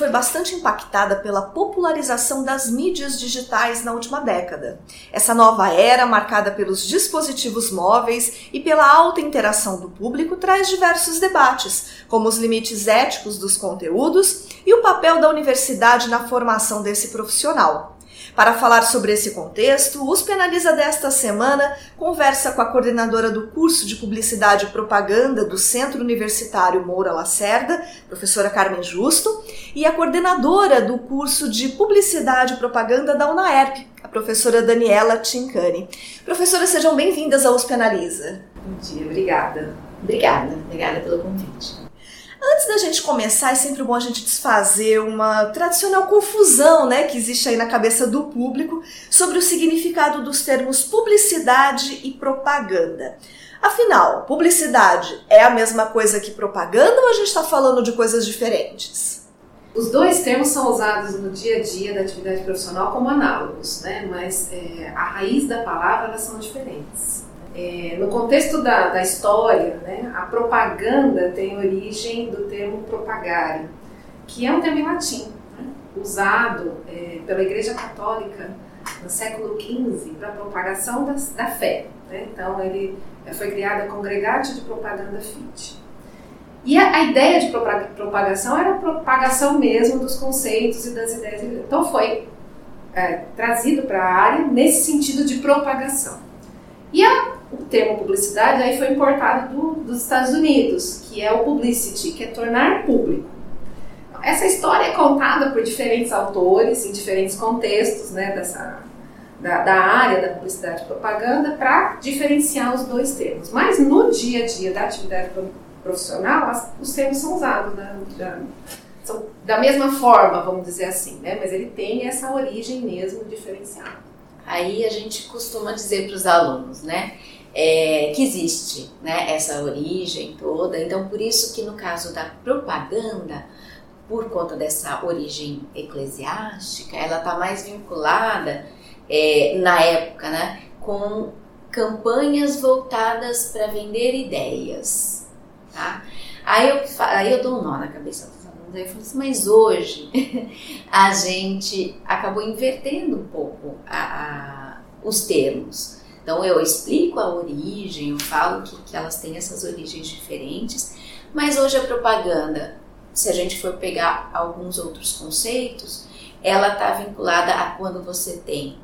Foi bastante impactada pela popularização das mídias digitais na última década. Essa nova era, marcada pelos dispositivos móveis e pela alta interação do público, traz diversos debates, como os limites éticos dos conteúdos e o papel da universidade na formação desse profissional. Para falar sobre esse contexto, o USP Analisa desta semana conversa com a coordenadora do curso de Publicidade e Propaganda do Centro Universitário Moura Lacerda, professora Carmen Justo, e a coordenadora do curso de Publicidade e Propaganda da UNAERP, a professora Daniela Tincani. Professora, sejam bem-vindas ao USP Analisa. Bom dia, obrigada. Obrigada, obrigada pelo convite. Antes da gente começar, é sempre bom a gente desfazer uma tradicional confusão né, que existe aí na cabeça do público sobre o significado dos termos publicidade e propaganda. Afinal, publicidade é a mesma coisa que propaganda ou a gente está falando de coisas diferentes? Os dois termos são usados no dia a dia da atividade profissional como análogos, né? mas é, a raiz da palavra elas são diferentes. É, no contexto da, da história, né, a propaganda tem origem do termo propagare, que é um termo em latim, né, usado é, pela Igreja Católica no século XV para propagação da, da fé. Né? Então, ele foi criado a Congregatio de Propaganda Fit. E a, a, ideia de propagação era a propagação mesmo dos conceitos e das ideias. Então, foi é, trazido para a área nesse sentido de propagação. E a, o termo publicidade aí foi importado do, dos Estados Unidos, que é o publicity, que é tornar público. Essa história é contada por diferentes autores em diferentes contextos né, dessa, da, da área da publicidade e propaganda para diferenciar os dois termos. Mas no dia a dia da atividade profissional, as, os termos são usados da, da, são da mesma forma, vamos dizer assim, né? mas ele tem essa origem mesmo diferenciada. Aí a gente costuma dizer para os alunos, né, é, que existe, né, essa origem toda. Então, por isso que no caso da propaganda, por conta dessa origem eclesiástica, ela está mais vinculada é, na época, né, com campanhas voltadas para vender ideias, tá? Aí eu, aí eu dou um nó na cabeça eu falei assim, mas hoje a gente acabou invertendo um pouco a, a, os termos. Então eu explico a origem, eu falo que, que elas têm essas origens diferentes, mas hoje a propaganda, se a gente for pegar alguns outros conceitos, ela está vinculada a quando você tem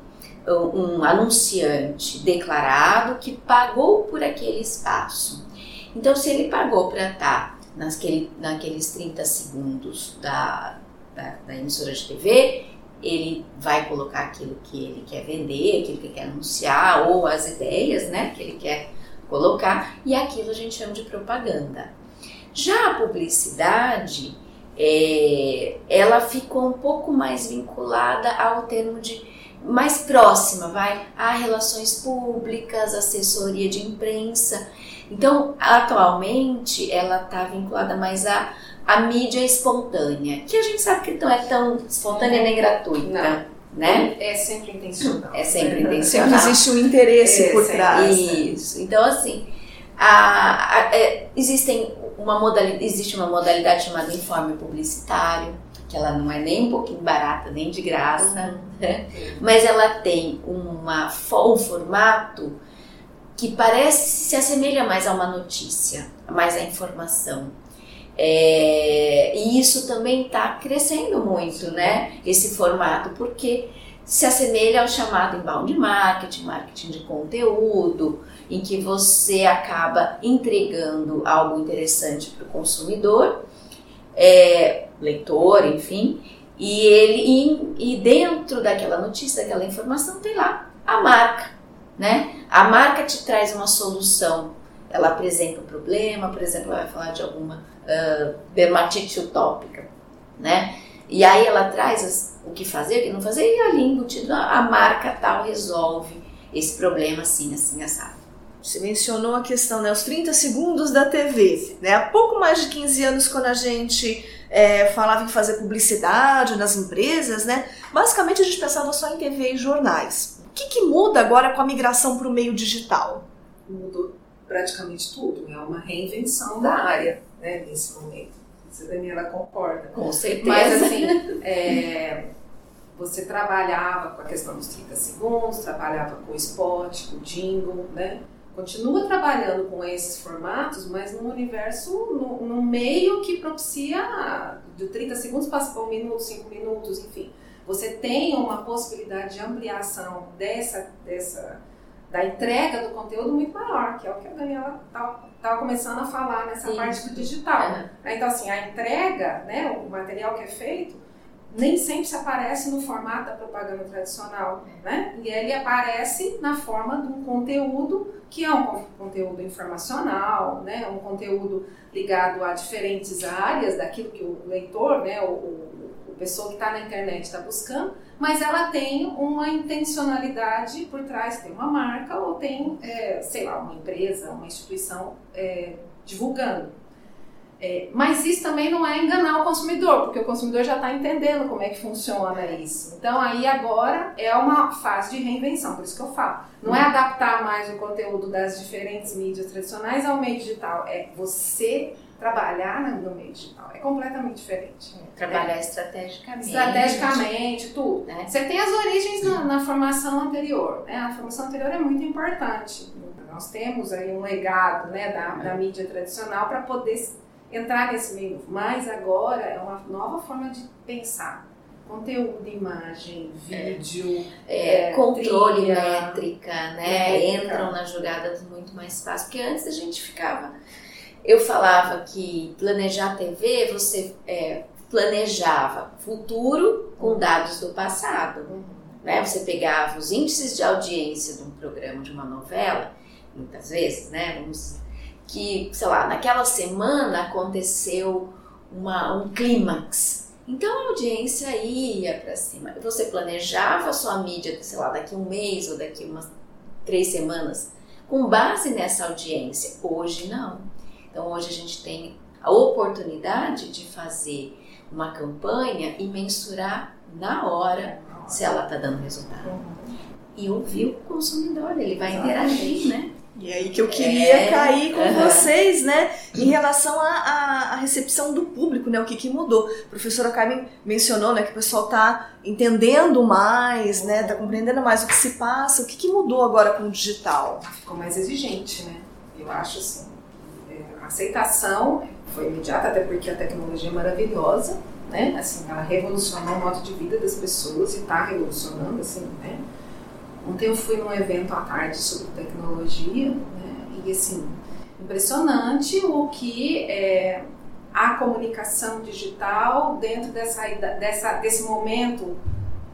um anunciante declarado que pagou por aquele espaço. Então, se ele pagou para estar tá naquele, naqueles 30 segundos da, da, da, emissora de TV, ele vai colocar aquilo que ele quer vender, aquilo que ele quer anunciar, ou as ideias né, que ele quer colocar, e aquilo a gente chama de propaganda. Já a publicidade, é, ela ficou um pouco mais vinculada ao termo de mais próxima, vai a relações públicas, assessoria de imprensa. Então, atualmente, ela está vinculada mais à, à mídia espontânea, que a gente sabe que não é tão espontânea nem gratuita. Não. Né? É sempre intencional. É sempre intencional. Sempre existe um interesse é, por trás. Isso. Então, assim, a, a, é, existem uma modalidade, existe uma modalidade chamada informe publicitário, que ela não é nem um pouquinho barata, nem de graça, uhum. né? mas ela tem uma, um formato que parece se assemelha mais a uma notícia, mais a informação. É, e isso também está crescendo muito, né? Esse formato, porque se assemelha ao chamado inbound marketing, marketing de conteúdo, em que você acaba entregando algo interessante para o consumidor, é, leitor, enfim, e ele e, e dentro daquela notícia, daquela informação tem lá a marca né? A marca te traz uma solução, ela apresenta um problema, por exemplo, ela vai falar de alguma uh, dermatite utópica, né? E aí ela traz as, o que fazer, o que não fazer, e ali embutido a, a marca tal resolve esse problema assim, assim, assado. Você mencionou a questão, né, os 30 segundos da TV. Né? Há pouco mais de 15 anos, quando a gente é, falava em fazer publicidade nas empresas, né, basicamente a gente pensava só em TV e jornais. O que, que muda agora com a migração para o meio digital? Mudou praticamente tudo. É uma reinvenção da área né, nesse momento. A Daniela concorda. Com certeza. Mas assim, é, você trabalhava com a questão dos 30 segundos, trabalhava com o spot, com o jingle, né? Continua trabalhando com esses formatos, mas num universo, no, no meio que propicia de 30 segundos passa para um minuto, cinco minutos, enfim. Você tem uma possibilidade de ampliação dessa, dessa da entrega do conteúdo muito maior, que é o que a Daniela estava começando a falar nessa Sim. parte do digital. Uhum. Então, assim, a entrega, né, o material que é feito, nem sempre se aparece no formato da propaganda tradicional, né? E ele aparece na forma de um conteúdo que é um conteúdo informacional, né? Um conteúdo ligado a diferentes áreas daquilo que o leitor, né? O, o, pessoa que está na internet está buscando, mas ela tem uma intencionalidade por trás, tem uma marca ou tem, é, sei lá, uma empresa, uma instituição é, divulgando. É, mas isso também não é enganar o consumidor, porque o consumidor já está entendendo como é que funciona isso. Então aí agora é uma fase de reinvenção, por isso que eu falo. Não é adaptar mais o conteúdo das diferentes mídias tradicionais ao meio digital, é você trabalhar no meio digital. É completamente diferente. É, trabalhar é. estrategicamente. Estrategicamente, tudo. Né? Você tem as origens na, na, formação anterior. Né? A formação anterior é muito importante. Nós temos aí um legado né, da, da mídia tradicional para poder entrar nesse meio. Mas agora é uma nova forma de pensar. Conteúdo, imagem, é. vídeo, é, é, controle, trilha, métrica, né? Métrica. Entram nas jogadas muito mais fácil. Porque antes a gente ficava. Eu falava que planejar TV, você é, planejava futuro com dados do passado. Uhum. Né? Você pegava os índices de audiência de um programa, de uma novela, muitas vezes, né? Vamos que, sei lá, naquela semana aconteceu uma, um clímax. Então a audiência ia para cima. Você planejava a sua mídia, sei lá, daqui um mês ou daqui umas três semanas, com base nessa audiência. Hoje não. Então hoje a gente tem a oportunidade de fazer uma campanha e mensurar na hora se ela está dando resultado. E ouvir o consumidor, ele vai interagir, né? E é aí que eu queria é, cair com uhum. vocês, né, em relação à recepção do público, né, o que, que mudou. A professora Carmen mencionou, né, que o pessoal está entendendo mais, né, está compreendendo mais o que se passa. O que, que mudou agora com o digital? Ficou mais exigente, né? Eu acho assim, é, a aceitação foi imediata, até porque a tecnologia é maravilhosa, né? Assim, ela revolucionou o modo de vida das pessoas e está revolucionando, assim, né? Ontem eu fui num evento à tarde sobre tecnologia né, e assim, impressionante o que é, a comunicação digital dentro dessa, dessa, desse momento.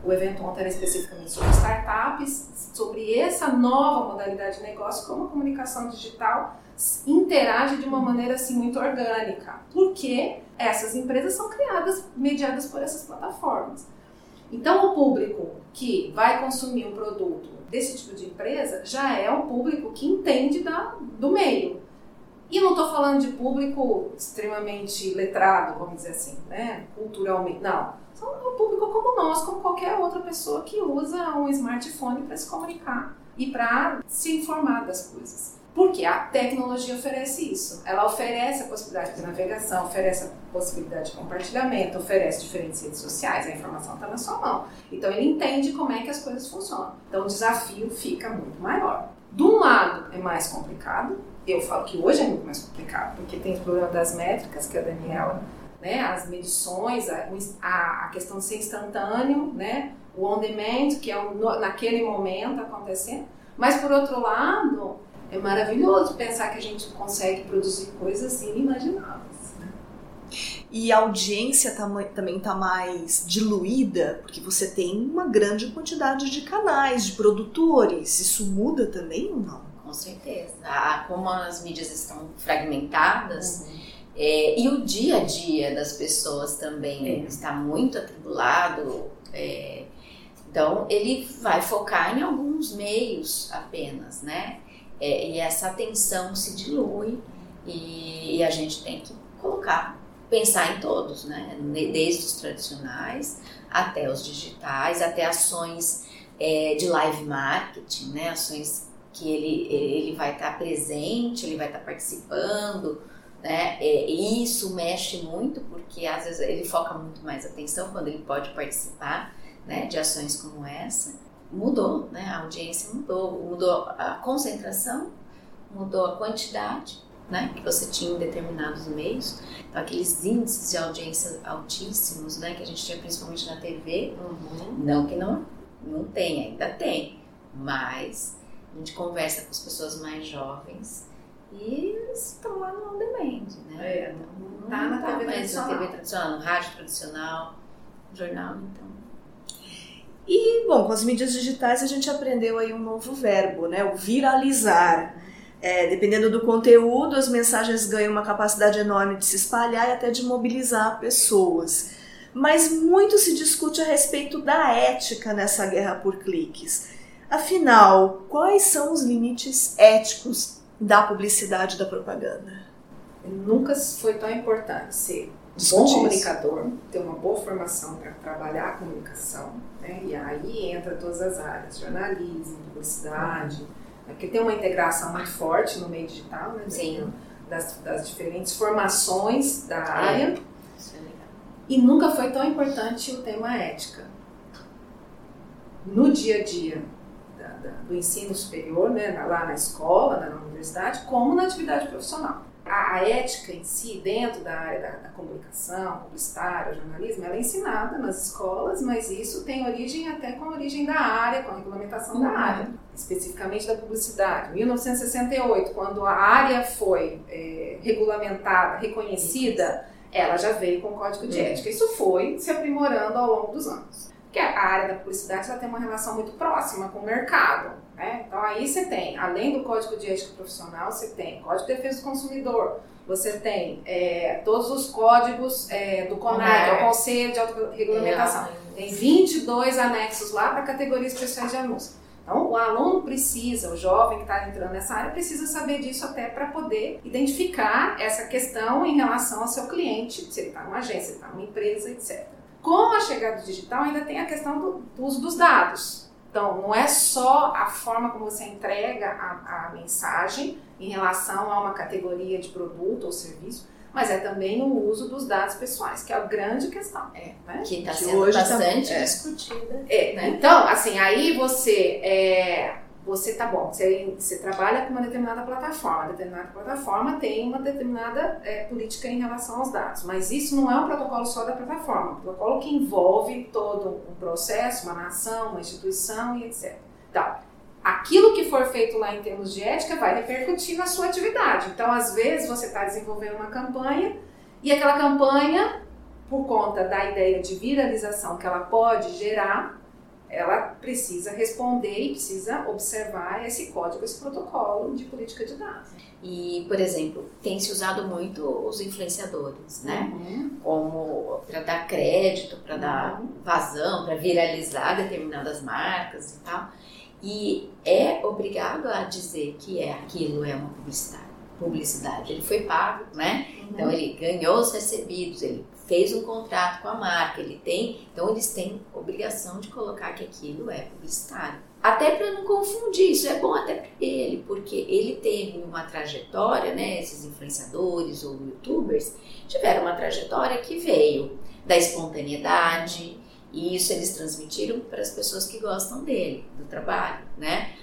O evento ontem era especificamente sobre startups, sobre essa nova modalidade de negócio, como a comunicação digital interage de uma maneira assim muito orgânica, porque essas empresas são criadas, mediadas por essas plataformas. Então, o público que vai consumir um produto desse tipo de empresa já é um público que entende da, do meio. E não estou falando de público extremamente letrado, vamos dizer assim, né? culturalmente. Não. São um público como nós, como qualquer outra pessoa que usa um smartphone para se comunicar e para se informar das coisas. Porque a tecnologia oferece isso. Ela oferece a possibilidade de navegação, oferece a possibilidade de compartilhamento, oferece diferentes redes sociais, a informação está na sua mão. Então ele entende como é que as coisas funcionam. Então o desafio fica muito maior. De um lado é mais complicado, eu falo que hoje é muito mais complicado, porque tem o problema das métricas que a Daniela, né, as medições, a, a questão de ser instantâneo, né, o on demand, que é um, naquele momento acontecendo. Mas por outro lado, é maravilhoso pensar que a gente consegue produzir coisas inimagináveis. Né? E a audiência tá, também está mais diluída, porque você tem uma grande quantidade de canais, de produtores. Isso muda também ou não? Com certeza. Ah, como as mídias estão fragmentadas, uhum. é, e o dia a dia das pessoas também é. está muito atribulado. É, então, ele vai focar em alguns meios apenas, né? É, e essa atenção se dilui e, e, a gente tem que colocar, pensar em todos, né? Desde os tradicionais até os digitais, até ações é, de live marketing, né? Ações que ele, ele vai estar presente, ele vai estar participando, né? É, isso mexe muito porque às vezes ele foca muito mais atenção quando ele pode participar, né? De ações como essa. Mudou, né? A audiência mudou, mudou a concentração, mudou a quantidade, né? Que você tinha em determinados meios. Então, aqueles índices de audiência altíssimos, né? Que a gente tinha principalmente na TV. Uhum. Não que não, não tem, ainda tem, mas a gente conversa com as pessoas mais jovens e estão lá no on demand, né? É, não, tá na, tá TV mais na TV tradicional, no rádio tradicional, jornal, então. E, bom, com as mídias digitais a gente aprendeu aí um novo verbo, né? O viralizar. É, dependendo do conteúdo, as mensagens ganham uma capacidade enorme de se espalhar e até de mobilizar pessoas. Mas muito se discute a respeito da ética nessa guerra por cliques. Afinal, quais são os limites éticos da publicidade e da propaganda? Nunca foi tão importante ser bom comunicador, ter uma boa formação para trabalhar a comunicação, né? e aí entra todas as áreas, jornalismo, publicidade, porque tem uma integração muito forte no meio digital, né? Sim. Das, das diferentes formações da é. área. É. E nunca foi tão importante o tema ética. No dia a dia da, do ensino superior, né, lá na escola, na universidade, como na atividade profissional. A, a ética em si, dentro da área da, da comunicação, publicitária, jornalismo, ela é ensinada nas escolas, mas isso tem origem até com a origem da área, com a regulamentação uhum. da área, especificamente da publicidade. 1968, quando a área foi é, regulamentada, reconhecida, ela já veio com o código de uhum. ética. Isso foi se aprimorando ao longo dos anos. Porque a área da publicidade ela tem uma relação muito próxima com o mercado. Né? Então aí você tem, além do Código de Ética Profissional, você tem Código de Defesa do Consumidor, você tem é, todos os códigos é, do CONAR, que é o Conselho de Autorregulamentação. É. Tem 22 anexos lá para categorias especiais de anúncio. Então, o aluno precisa, o jovem que está entrando nessa área, precisa saber disso até para poder identificar essa questão em relação ao seu cliente, se ele está numa agência, se ele está numa empresa, etc. Com a chegada do digital, ainda tem a questão do, do uso dos dados. Então, não é só a forma como você entrega a, a, mensagem em relação a uma categoria de produto ou serviço, mas é também o uso dos dados pessoais, que é a grande questão. É, né? Que está sendo tá bastante tá, discutida. É, né? Então, assim, aí você é, você tá bom, você, você trabalha com uma determinada plataforma, determinada plataforma tem uma determinada é, política em relação aos dados, mas isso não é um protocolo só da plataforma, é um protocolo que envolve todo um processo, uma nação, uma instituição e etc. Então, aquilo que for feito lá em termos de ética vai repercutir na sua atividade. Então, às vezes, você está desenvolvendo uma campanha e aquela campanha, por conta da ideia de viralização que ela pode gerar, ela precisa responder e precisa observar esse código, esse protocolo de política de dados. E, por exemplo, tem se usado muito os influenciadores, né? Uhum. Como para dar crédito, para dar uhum. vazão, para viralizar determinadas marcas e tal. E é obrigado a dizer que é aquilo é uma publicidade. Publicidade. Ele foi pago, né? Uhum. Então ele ganhou os recebidos, ele fez um contrato com a marca, ele tem, então eles têm obrigação de colocar que aquilo é publicitário. Até para não confundir, isso é bom até para ele, porque ele teve uma trajetória, né, esses influenciadores ou youtubers tiveram uma trajetória que veio da espontaneidade, e isso eles transmitiram para as pessoas que gostam dele, do trabalho, né?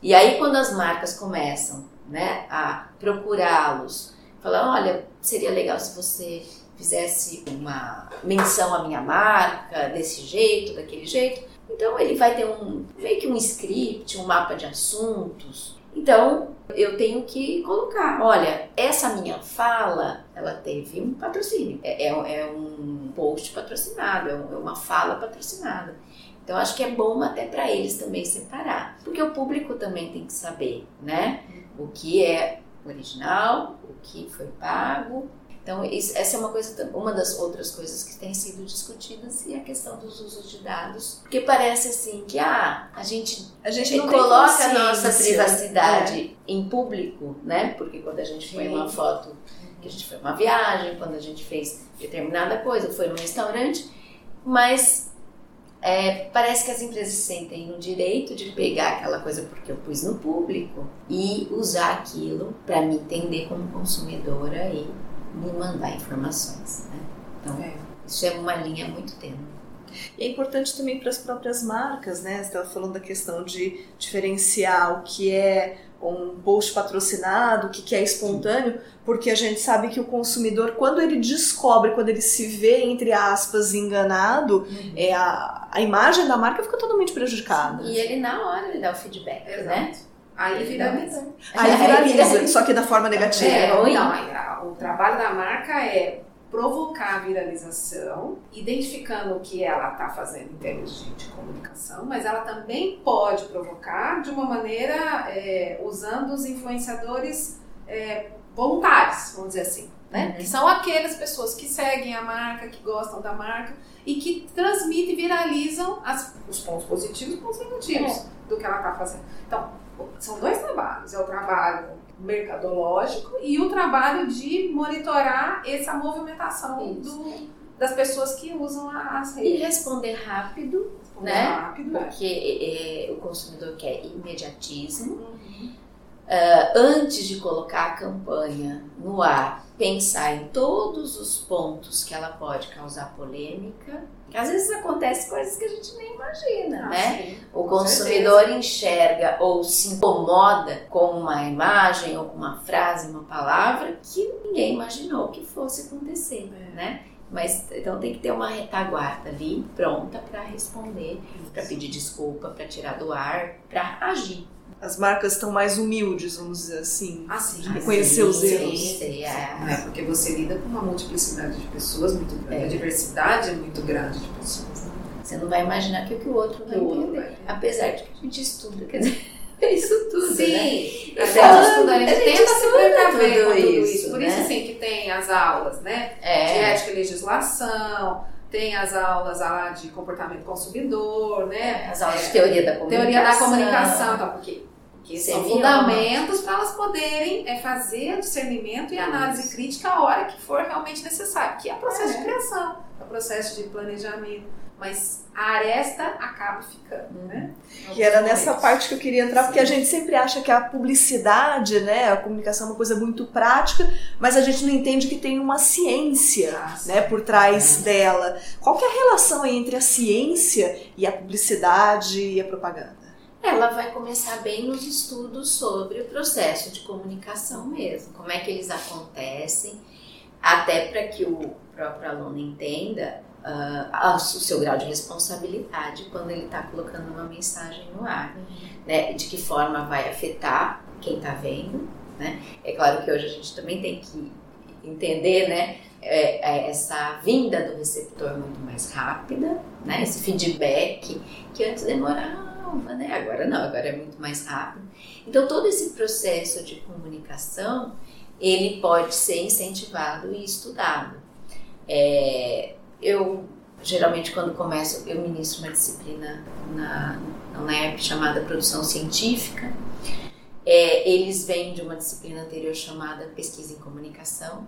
E aí quando as marcas começam, né, a procurá-los, falar, olha, seria legal se você fizesse uma menção à minha marca desse jeito, daquele jeito. Então ele vai ter um meio que um script, um mapa de assuntos. Então eu tenho que colocar, olha, essa minha fala, ela teve um patrocínio, é, é, é um post patrocinado, é, um, é uma fala patrocinada. Então acho que é bom até para eles também separar, porque o público também tem que saber, né? O que é original, o que foi pago Então, isso, essa é uma coisa, uma das outras coisas que tem sido discutidas e a questão dos usos de dados, porque parece assim que ah, a gente, a gente coloca a nossa privacidade é. em público, né? Porque quando a gente põe uma foto que a gente foi uma viagem, quando a gente fez determinada coisa, foi num restaurante, mas é, parece que as empresas sentem no direito de pegar aquela coisa porque eu pus no público e usar aquilo para me entender como consumidora e me mandar informações. Né? Então, é. isso é uma linha muito tênue. E é importante também para as próprias marcas, né? Você estava falando da questão de diferenciar o que é um post patrocinado, o que é espontâneo, porque a gente sabe que o consumidor, quando ele descobre, quando ele se vê, entre aspas, enganado, uhum. é a, a imagem da marca fica totalmente prejudicada. E ele, na hora, ele dá o feedback, né? Exato. né? Aí viraliza. Aí viraliza, só que da forma negativa. É, então, o trabalho da marca é provocar a viralização, identificando o que ela está fazendo em termos de, de, comunicação, mas ela também pode provocar de uma maneira é, usando os influenciadores é, voluntários, vamos dizer assim, né? Uhum. Que são aquelas pessoas que seguem a marca, que gostam da marca e que transmitem, viralizam as, os pontos positivos e os pontos negativos é. do que ela está fazendo. Então, são dois trabalhos. É o trabalho mercadológico e o trabalho de monitorar essa movimentação do, das pessoas que usam as redes. E responder rápido, responder né? Rápido, Porque é. É, o consumidor quer imediatismo. Uhum. Uh, antes de colocar a campanha no ar, pensar em todos os pontos que ela pode causar polêmica. Às vezes acontece coisas que a gente nem imagina, ah, né? Sim, o consumidor certeza. enxerga ou se incomoda com uma imagem ou com uma frase, uma palavra que ninguém imaginou que fosse acontecer, é. né? Mas então tem que ter uma retaguarda ali pronta para responder, para pedir desculpa, para tirar do ar, para agir as marcas estão mais humildes, vamos dizer assim. Ah, sim. Reconhecer sim, os erros. Sim, sim, é. é. Porque você lida com uma multiplicidade de pessoas muito grande. É. A diversidade é muito grande de pessoas. Né? Você não vai imaginar que o que o outro vai entender. Vai. Apesar de que a gente estuda, quer dizer, isso tudo, Sim, né? até a gente estuda, a gente, a gente tenta se precaver com tudo isso. isso. Por né? isso, assim, que tem as aulas, né? É. De ética e legislação, tem as aulas lá de comportamento consumidor, né? As aulas de teoria da comunicação. Teoria da comunicação, então, porque que são fundamentos para elas poderem é, fazer discernimento e análise Isso. crítica a hora que for realmente necessário, que é o processo é. de criação, é o processo de planejamento. Mas a aresta acaba ficando, né? Que era nessa parte que eu queria entrar, Sim. porque a gente sempre acha que a publicidade, né, a comunicação é uma coisa muito prática, mas a gente não entende que tem uma ciência, ah, né, por trás é. dela. Qual que é a relação entre a ciência e a publicidade e a propaganda? Ela vai começar bem nos estudos sobre o processo de comunicação mesmo, como é que eles acontecem, até para que o próprio aluno entenda uh, o seu grau de responsabilidade quando ele está colocando uma mensagem no ar, né? De que forma vai afetar quem está vendo, né? É claro que hoje a gente também tem que entender, né? É, é essa vinda do receptor muito mais rápida, né? Esse feedback que antes demorava né? Agora não, agora é muito mais rápido. Então todo esse processo de comunicação ele pode ser incentivado e estudado. É, eu geralmente quando começo eu ministro uma disciplina na, na UNEP chamada produção científica. É, eles vêm de uma disciplina anterior chamada pesquisa em comunicação.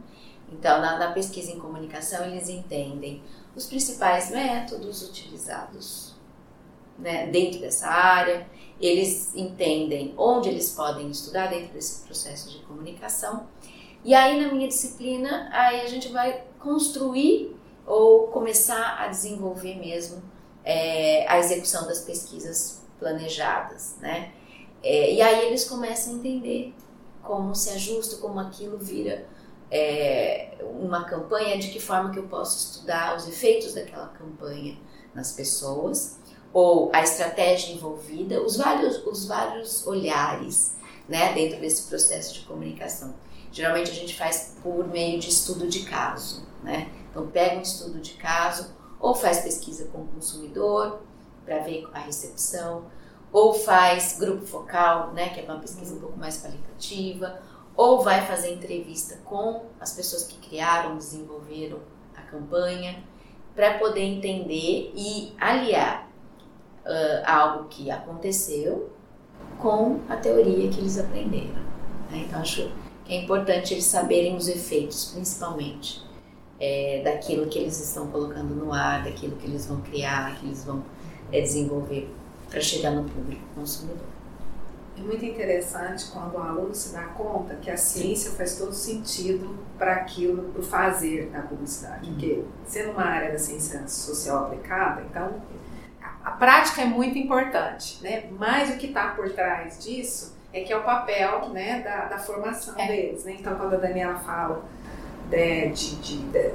Então, na, na pesquisa em comunicação, eles entendem os principais métodos utilizados né, dentro dessa área, eles entendem onde eles podem estudar dentro desse processo de comunicação. E aí na minha disciplina, aí a gente vai construir ou começar a desenvolver mesmo é, a execução das pesquisas planejadas, né? É, e aí eles começam a entender como se ajusta, como aquilo vira é, uma campanha, de que forma que eu posso estudar os efeitos daquela campanha nas pessoas ou a estratégia envolvida, os vários, os vários olhares né, dentro desse processo de comunicação. Geralmente a gente faz por meio de estudo de caso. Né? Então, pega um estudo de caso, ou faz pesquisa com o consumidor para ver a recepção, ou faz grupo focal, né, que é uma pesquisa um pouco mais qualitativa, ou vai fazer entrevista com as pessoas que criaram, desenvolveram a campanha, para poder entender e aliar uh, algo que aconteceu com a teoria que eles aprenderam. Né? Então, acho que é importante eles saberem os efeitos, principalmente, é, daquilo que eles estão colocando no ar, daquilo que eles vão criar, que eles vão é, desenvolver para chegar no público consumidor. É muito interessante quando o aluno se dá conta que a ciência faz todo sentido para aquilo, para o fazer da publicidade. Uhum. Porque, sendo uma área da ciência social aplicada, então a prática é muito importante, né? Mas o que está por trás disso é que é o papel né, da, da formação é. deles. Né? Então, quando a Daniela fala de, de, de,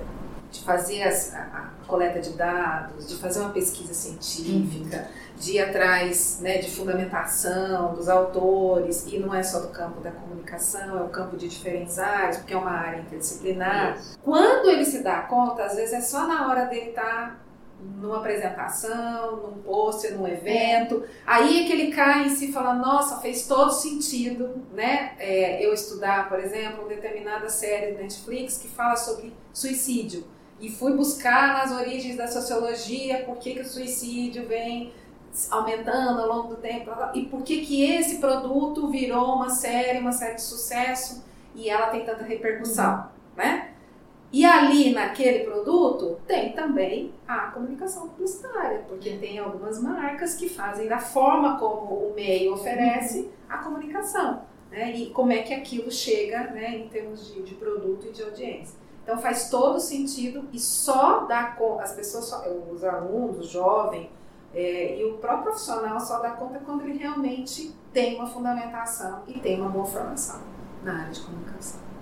de fazer as, a, a, coleta de dados, de fazer uma pesquisa científica, de ir atrás né, de fundamentação dos autores, e não é só do campo da comunicação, é o campo de diferentes áreas, porque é uma área interdisciplinar. Isso. Quando ele se dá conta, às vezes é só na hora dele estar tá numa apresentação, num pôster, num evento. Aí é que ele cai em si e fala, nossa, fez todo sentido, né? É, eu estudar, por exemplo, uma determinada série do Netflix que fala sobre suicídio. E fui buscar nas origens da sociologia por que, que o suicídio vem aumentando ao longo do tempo e por que, que esse produto virou uma série, uma série de sucesso e ela tem tanta repercussão, uhum. né? E ali naquele produto tem também a comunicação publicitária, porque tem algumas marcas que fazem da forma como o meio oferece a comunicação. Né? E como é que aquilo chega né, em termos de, de produto e de audiência. Então faz todo sentido e só dá conta, as pessoas, só, os alunos, o jovem é, e o próprio profissional só dá conta quando ele realmente tem uma fundamentação e tem uma boa formação na área de comunicação.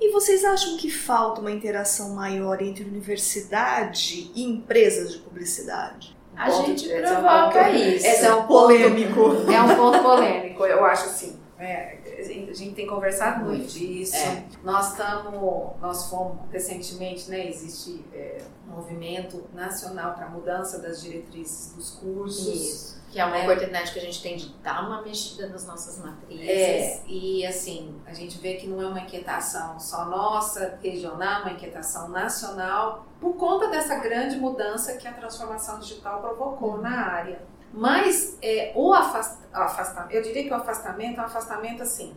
E vocês acham que falta uma interação maior entre universidade e empresas de publicidade? A gente provoca isso. Esse é um polêmico. é um ponto polêmico, eu acho assim. É, a gente tem conversado muito disso. É. Nós estamos, nós fomos recentemente, né? Existe é, um movimento nacional para a mudança das diretrizes dos cursos. Isso que é uma é. oportunidade que a gente tem de dar uma mexida nas nossas matrizes. É, e assim, a gente vê que não é uma inquietação só nossa, regional, uma inquietação nacional, por conta dessa grande mudança que a transformação digital provocou uhum. na área. Mas é, o afastamento, eu diria que o afastamento é um afastamento assim,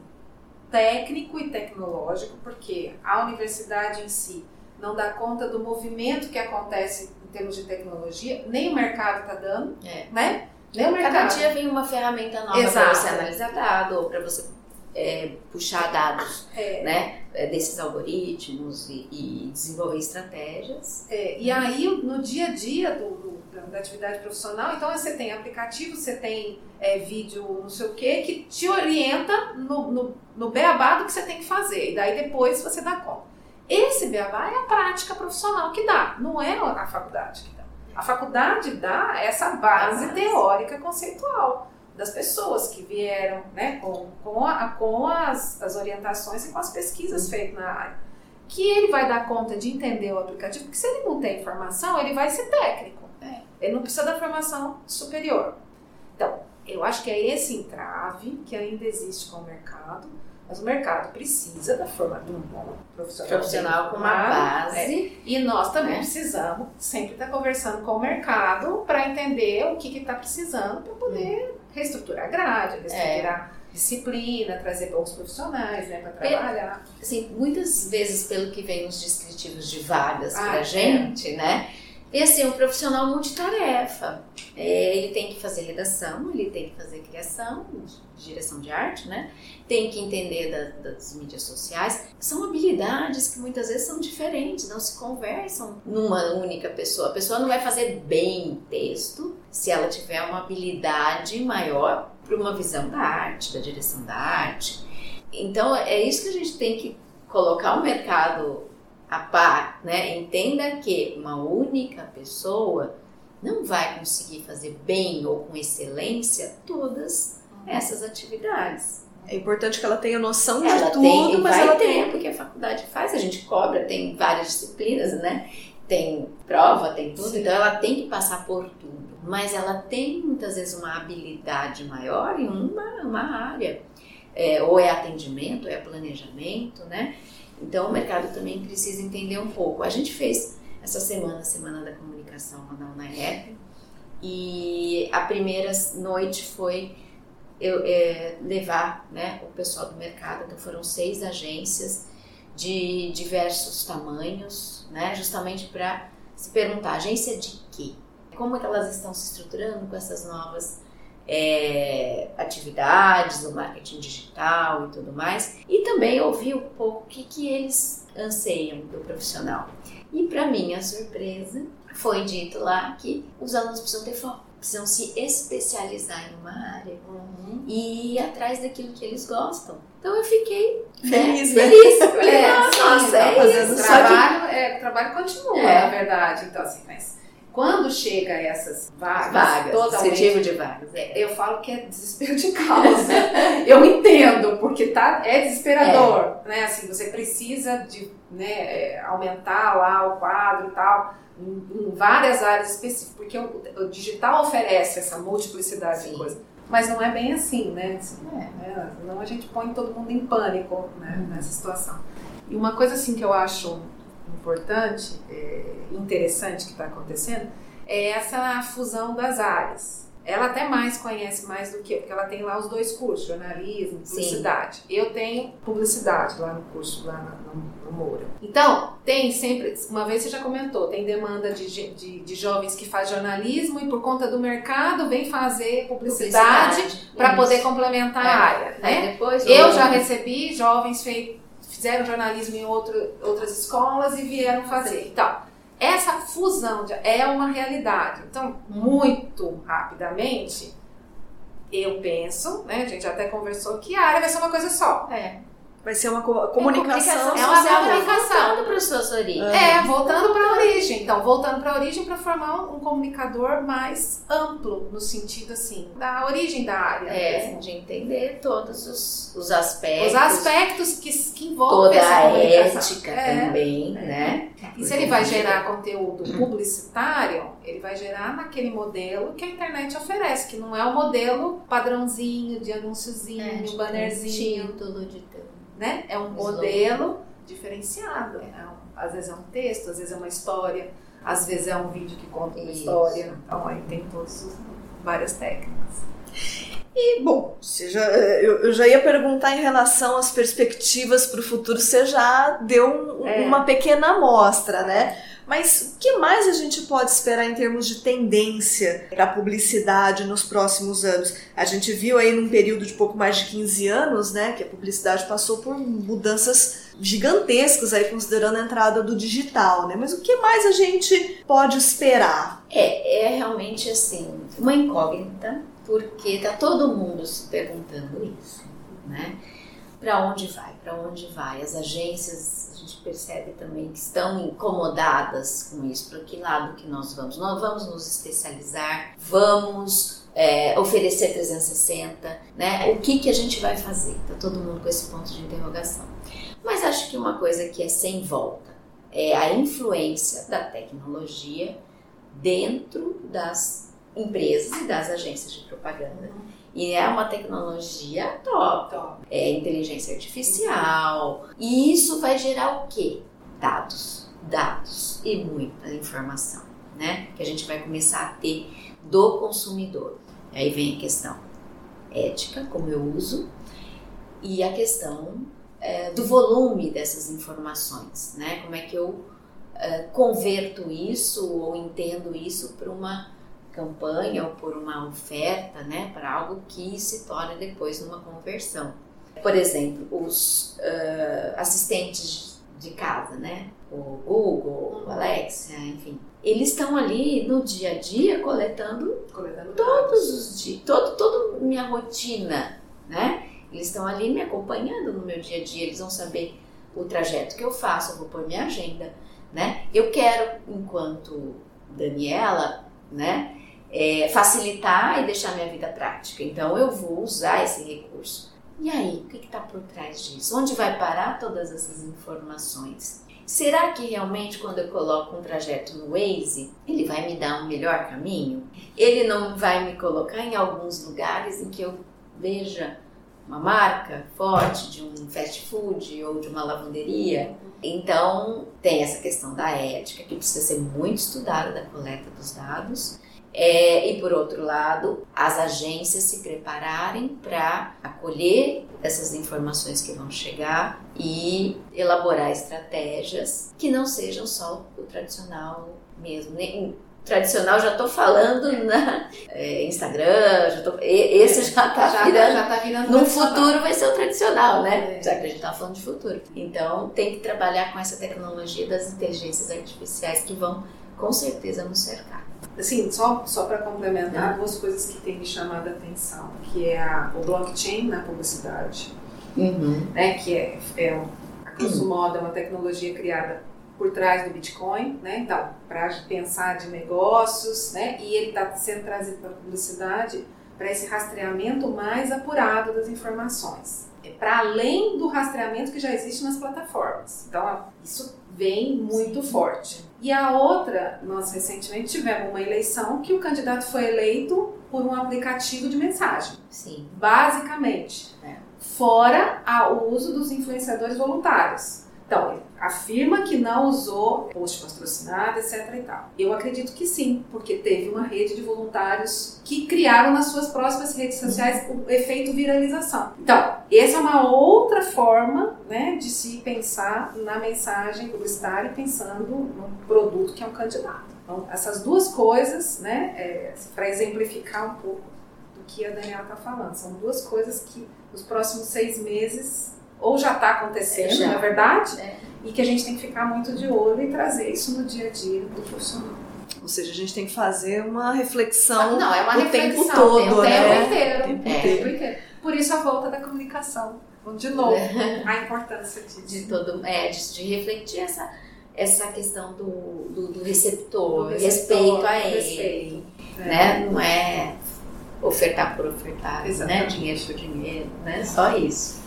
técnico e tecnológico, porque a universidade em si não dá conta do movimento que acontece em termos de tecnologia, nem o mercado está dando, é. né? Cada dia vem uma ferramenta nova para você analisar dados, ou para você é, puxar dados é. né, é, desses algoritmos e, e desenvolver estratégias. É, e aí, no dia a dia do, do, da atividade profissional, então você tem aplicativo, você tem é, vídeo, não sei o que, que te orienta no, no, no beabá do que você tem que fazer. E daí depois você dá conta. Esse beabá é a prática profissional que dá, não é a faculdade que dá. A faculdade dá essa base teórica conceitual das pessoas que vieram né, com, com, a, com as, as orientações e com as pesquisas feitas na área. Que ele vai dar conta de entender o aplicativo, porque se ele não tem formação, ele vai ser técnico. Né? Ele não precisa da formação superior. Então, eu acho que é esse entrave que ainda existe com o mercado mas o mercado precisa da forma de um bom profissional, profissional com uma base. É. E nós também é. precisamos sempre estar conversando com o mercado para entender o que está precisando para poder hum. Reestruturar a grade, reestruturar é. disciplina, trazer bons profissionais né, para trabalhar. Assim, muitas vezes, pelo que vem nos descritivos de vagas ah, para é. gente, né? E assim, um profissional multitarefa. É, ele tem que fazer redação, ele tem que fazer criação, direção de arte, né? Tem que entender da, das mídias sociais. São habilidades que muitas vezes são diferentes, não se conversam numa única pessoa. A pessoa não vai fazer bem texto se ela tiver uma habilidade maior para uma visão da arte, da direção da arte. Então, é isso que a gente tem que colocar o mercado né? Entenda que uma única pessoa não vai conseguir fazer bem ou com excelência todas essas atividades. É importante que ela tenha noção ela de tudo, tem, mas ela tem. porque a faculdade faz, a gente cobra, tem várias disciplinas, né? Tem prova, tem tudo, Sim. então ela tem que passar por tudo. Mas ela tem muitas vezes uma habilidade maior em uma, uma área. é, ou é atendimento, ou é planejamento, né? Então o mercado também precisa entender um pouco. A gente fez essa semana, a Semana da Comunicação na UNAEP, e a primeira noite foi eu, é, levar né, o pessoal do mercado, então foram seis agências de diversos tamanhos, né, justamente para se perguntar, agência de quê? Como é que elas estão se estruturando com essas novas é, atividades no marketing digital e tudo mais, e também ouvir um pouco o que, que eles anseiam do profissional. E para minha surpresa, foi dito lá que os alunos precisam ter foco, precisam se especializar em uma área uhum. e ir atrás daquilo que eles gostam. Então eu fiquei feliz, né? feliz. é, nossa, é isso. Trabalho, que... é, trabalho continua, é. na verdade. Então, assim, mas quando chega essas vagas, vagas totalmente, de vagas, é. eu falo que é desespero de causa. eu entendo, porque tá, é desesperador, é. né? Assim, você precisa de né, é, aumentar lá o quadro e tal, em, em várias áreas específicas, porque o, o, digital oferece essa multiplicidade Sim. de coisas. Mas não é bem assim, né? Assim, é. Senão a gente põe todo mundo em pânico né, uhum. nessa situação. E uma coisa assim que eu acho importante, é, interessante que está acontecendo, é essa fusão das áreas. Ela até mais conhece mais do que, porque ela tem lá os dois cursos, jornalismo, publicidade. Sim. Eu tenho publicidade lá no curso, lá no, no, Moura. Então, tem sempre, uma vez você já comentou, tem demanda de, de, de jovens que faz jornalismo e por conta do mercado vem fazer publicidade, publicidade para poder complementar é. a área. Né? Depois, eu já recebi jovens feitos fizeram jornalismo em outro, outras escolas e vieram fazer. Então, essa fusão de, é uma realidade. Então, muito rapidamente, eu penso, né, a gente até conversou que a área vai ser uma coisa só. É. Vai ser uma comunicação. É uma comunicação. Voltando para as suas origens. É, voltando para a origem. Então, voltando para a origem para formar um comunicador mais amplo, no sentido assim, da origem da área. É, mesmo. de entender todos os, os aspectos. Os aspectos que, que envolvem Toda a ética é, também, é. né? E se ele vai gerar conteúdo publicitário, ele vai gerar naquele modelo que a internet oferece, que não é o modelo padrãozinho de anúnciozinho, é, de bannerzinho. Título de né? É um modelo diferenciado. É um, às vezes é um texto, às vezes é uma história, às vezes é um vídeo que conta uma Isso. história. Então aí tem todas várias técnicas. E, bom, você já, eu, eu, já ia perguntar em relação às perspectivas para o futuro, você já deu um, é. uma pequena amostra, né? Mas o que mais a gente pode esperar em termos de tendência para a publicidade nos próximos anos? A gente viu aí num período de pouco mais de 15 anos, né, que a publicidade passou por mudanças gigantescas aí considerando a entrada do digital, né? Mas o que mais a gente pode esperar? É, é realmente assim, uma incógnita, porque tá todo mundo se perguntando isso, né? Para onde vai? Para onde vai? As agências gente percebe também que estão incomodadas com isso. Para que lado que nós vamos? Nós vamos nos especializar, vamos é, oferecer 360, né? O que, que a gente vai fazer? Tá todo mundo com esse ponto de interrogação. Mas acho que uma coisa que é sem volta é a influência da tecnologia dentro das empresas e das agências de propaganda. E é uma tecnologia top. top. É inteligência artificial. E isso vai gerar o quê? Dados. Dados e muita informação, né? Que a gente vai começar a ter do consumidor. Aí vem a questão ética, como eu uso, e a questão é, do volume dessas informações, né? Como é que eu é, converto isso ou entendo isso para uma campanha ou por uma oferta, né, para algo que se torne depois numa conversão. Por exemplo, os uh, assistentes de casa, né, o Google, o Alexa, enfim, eles estão ali no dia a dia coletando, coletando todos os dias, todo, toda minha rotina, né? Eles estão ali me acompanhando no meu dia a dia, eles vão saber o trajeto que eu faço, eu vou pôr minha agenda, né? Eu quero, enquanto Daniela, né, é, facilitar e deixar minha vida prática. Então eu vou usar esse recurso. E aí, o que está por trás disso? Onde vai parar todas essas informações? Será que realmente quando eu coloco um trajeto no Waze, ele vai me dar um melhor caminho? Ele não vai me colocar em alguns lugares em que eu veja uma marca forte de um fast food ou de uma lavanderia. Então, tem essa questão da ética que precisa ser muito estudada da coleta dos dados. É, e por outro lado, as agências se prepararem para acolher essas informações que vão chegar e elaborar estratégias que não sejam só o tradicional mesmo. Nem, tradicional já estou falando na é, Instagram, já tô, esse já está já, virando, já tá virando no futuro vai ser o tradicional, né? É. Já que a gente está falando de futuro. Então tem que trabalhar com essa tecnologia das inteligências artificiais que vão com certeza nos cercar. Assim, só, só para complementar, é. duas coisas que têm me chamado a atenção, que é a, o blockchain na publicidade, uhum. né, que é, é a grosso modo, é uma tecnologia criada por trás do Bitcoin, né? Então, para pensar de negócios, né? E ele está sendo trazido para a publicidade para esse rastreamento mais apurado das informações. É para além do rastreamento que já existe nas plataformas. Então, isso vem muito Sim. forte. E a outra, nós recentemente tivemos uma eleição que o candidato foi eleito por um aplicativo de mensagem. Sim. Basicamente. É. Fora o uso dos influenciadores voluntários. Então, afirma que não usou post patrocinado, etc e tal. Eu acredito que sim, porque teve uma rede de voluntários que criaram nas suas próximas redes sociais o efeito viralização. Então, essa é uma outra forma né, de se pensar na mensagem publicitária pensando no produto que é um candidato. Então, essas duas coisas, né, é, para exemplificar um pouco do que a Daniela está falando, são duas coisas que nos próximos seis meses ou já está acontecendo, já. na é verdade, é. e que a gente tem que ficar muito de olho e trazer isso no dia a dia do profissional. Ou seja, a gente tem que fazer uma reflexão não, é uma o reflexão, tempo todo, o né? tempo inteiro, tempo é. inteiro. inteiro. Por isso a volta da comunicação. De novo, a importância disso. De todo, é, de, de refletir essa, essa questão do, do, do receptor, do receptor, respeito a ele. Respeito. Né? Não é ofertar por ofertar, né? Exatamente. né? dinheiro por dinheiro, né? Só isso.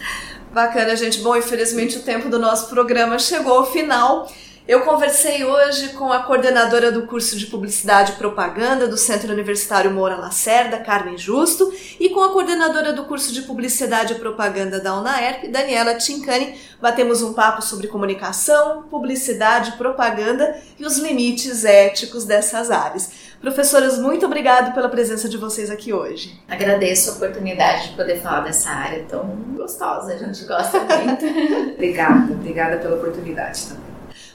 Bacana, gente. Bom, infelizmente o tempo do nosso programa chegou ao final. Eu conversei hoje com a coordenadora do curso de Publicidade e Propaganda do Centro Universitário Moura Lacerda, Carmen Justo, e com a coordenadora do curso de Publicidade e Propaganda da UNAERP, Daniela Tincani. Batemos um papo sobre comunicação, publicidade, propaganda e os limites éticos dessas áreas. Professoras, muito obrigado pela presença de vocês aqui hoje. Agradeço a oportunidade de poder falar dessa área tão gostosa, a gente gosta muito. obrigada, obrigada pela oportunidade também.